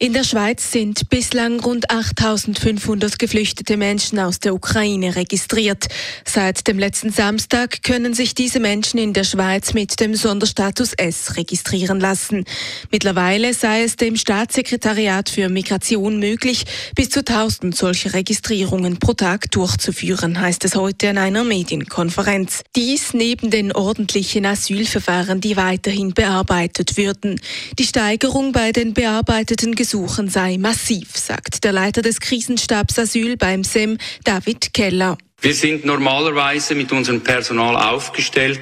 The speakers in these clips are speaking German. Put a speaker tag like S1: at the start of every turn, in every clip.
S1: In der Schweiz sind bislang rund 8500 geflüchtete Menschen aus der Ukraine registriert. Seit dem letzten Samstag können sich diese Menschen in der Schweiz mit dem Sonderstatus S registrieren lassen. Mittlerweile sei es dem Staatssekretariat für Migration möglich, bis zu 1000 solche Registrierungen pro Tag durchzuführen, heißt es heute an einer Medienkonferenz. Dies neben den ordentlichen Asylverfahren, die weiterhin bearbeitet würden. Die Steigerung bei den bearbeiteten Gesuchen sei massiv, sagt der Leiter des Krisenstabs Asyl beim SEM, David Keller.
S2: Wir sind normalerweise mit unserem Personal aufgestellt,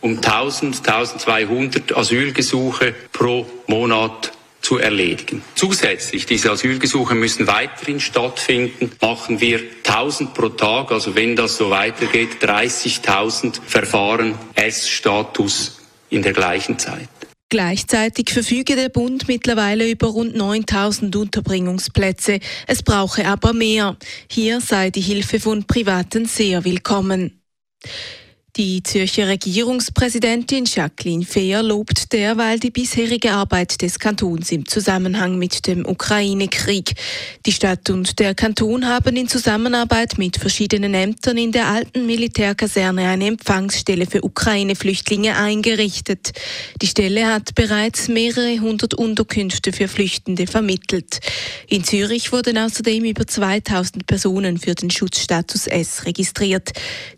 S2: um 1000, 1200 Asylgesuche pro Monat zu erledigen. Zusätzlich, diese Asylgesuche müssen weiterhin stattfinden, machen wir 1000 pro Tag, also wenn das so weitergeht, 30.000 Verfahren S-Status in der gleichen Zeit.
S1: Gleichzeitig verfüge der Bund mittlerweile über rund 9000 Unterbringungsplätze. Es brauche aber mehr. Hier sei die Hilfe von Privaten sehr willkommen. Die Zürcher Regierungspräsidentin Jacqueline Fehr lobt derweil die bisherige Arbeit des Kantons im Zusammenhang mit dem Ukraine-Krieg. Die Stadt und der Kanton haben in Zusammenarbeit mit verschiedenen Ämtern in der alten Militärkaserne eine Empfangsstelle für Ukraine-Flüchtlinge eingerichtet. Die Stelle hat bereits mehrere hundert Unterkünfte für Flüchtende vermittelt. In Zürich wurden außerdem über 2000 Personen für den Schutzstatus S registriert.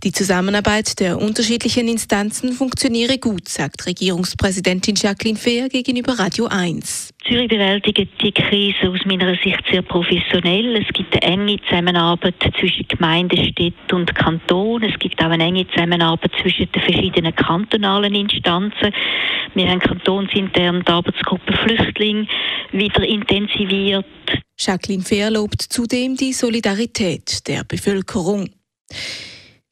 S1: Die Zusammenarbeit der unterschiedlichen Instanzen funktioniere gut, sagt Regierungspräsidentin Jacqueline Fehr gegenüber Radio 1.
S3: Zürich bewältigt die Krise aus meiner Sicht sehr professionell. Es gibt eine enge Zusammenarbeit zwischen Gemeinden, Städten und Kanton. Es gibt auch eine enge Zusammenarbeit zwischen den verschiedenen kantonalen Instanzen. Wir haben kantonsintern die Arbeitsgruppe Flüchtling wieder intensiviert.
S1: Jacqueline Fehr lobt zudem die Solidarität der Bevölkerung.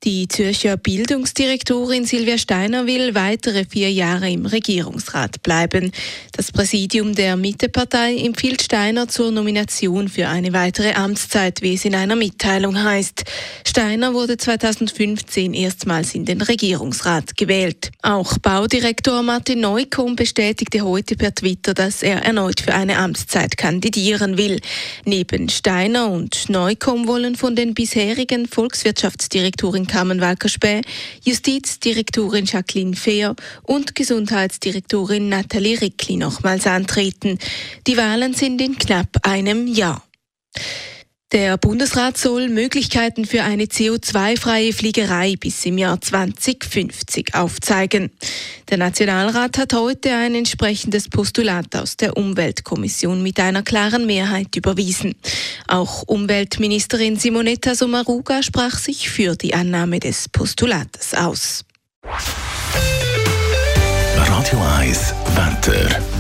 S1: Die Zürcher Bildungsdirektorin Silvia Steiner will weitere vier Jahre im Regierungsrat bleiben. Das Präsidium der Mittepartei empfiehlt Steiner zur Nomination für eine weitere Amtszeit, wie es in einer Mitteilung heißt. Steiner wurde 2015 erstmals in den Regierungsrat gewählt. Auch Baudirektor Martin Neukomm bestätigte heute per Twitter, dass er erneut für eine Amtszeit kandidieren will. Neben Steiner und Neukomm wollen von den bisherigen Volkswirtschaftsdirektoren Carmen Walker-Späh, Justizdirektorin Jacqueline Fehr und Gesundheitsdirektorin Nathalie Rickli nochmals antreten. Die Wahlen sind in knapp einem Jahr. Der Bundesrat soll Möglichkeiten für eine CO2-freie Fliegerei bis im Jahr 2050 aufzeigen. Der Nationalrat hat heute ein entsprechendes Postulat aus der Umweltkommission mit einer klaren Mehrheit überwiesen. Auch Umweltministerin Simonetta Sommaruga sprach sich für die Annahme des Postulates aus.
S4: Radio 1 Wetter.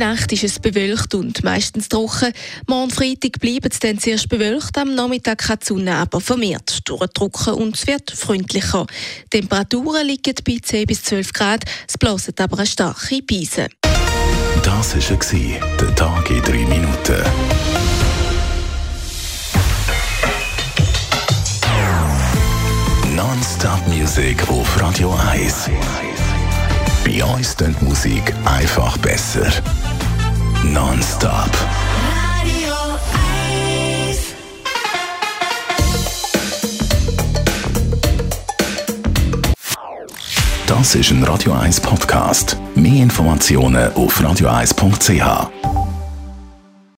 S1: Nacht ist es bewölkt und meistens trocken. Morgen Freitag bleibt es dann zuerst bewölkt, am Nachmittag kann die Sonne aber vermehrt durchdrücken und es wird freundlicher. Die Temperaturen liegen bei 10 bis 12 Grad, es bläst aber eine starke Beise.
S4: Das war der Tag in 3 Minuten. Non-Stop Music auf Radio 1. Bei uns klingt Musik einfach besser. Non-stop.
S5: Radio 1.
S4: Das ist ein Radio 1 Podcast. Mehr Informationen auf radio1.ch.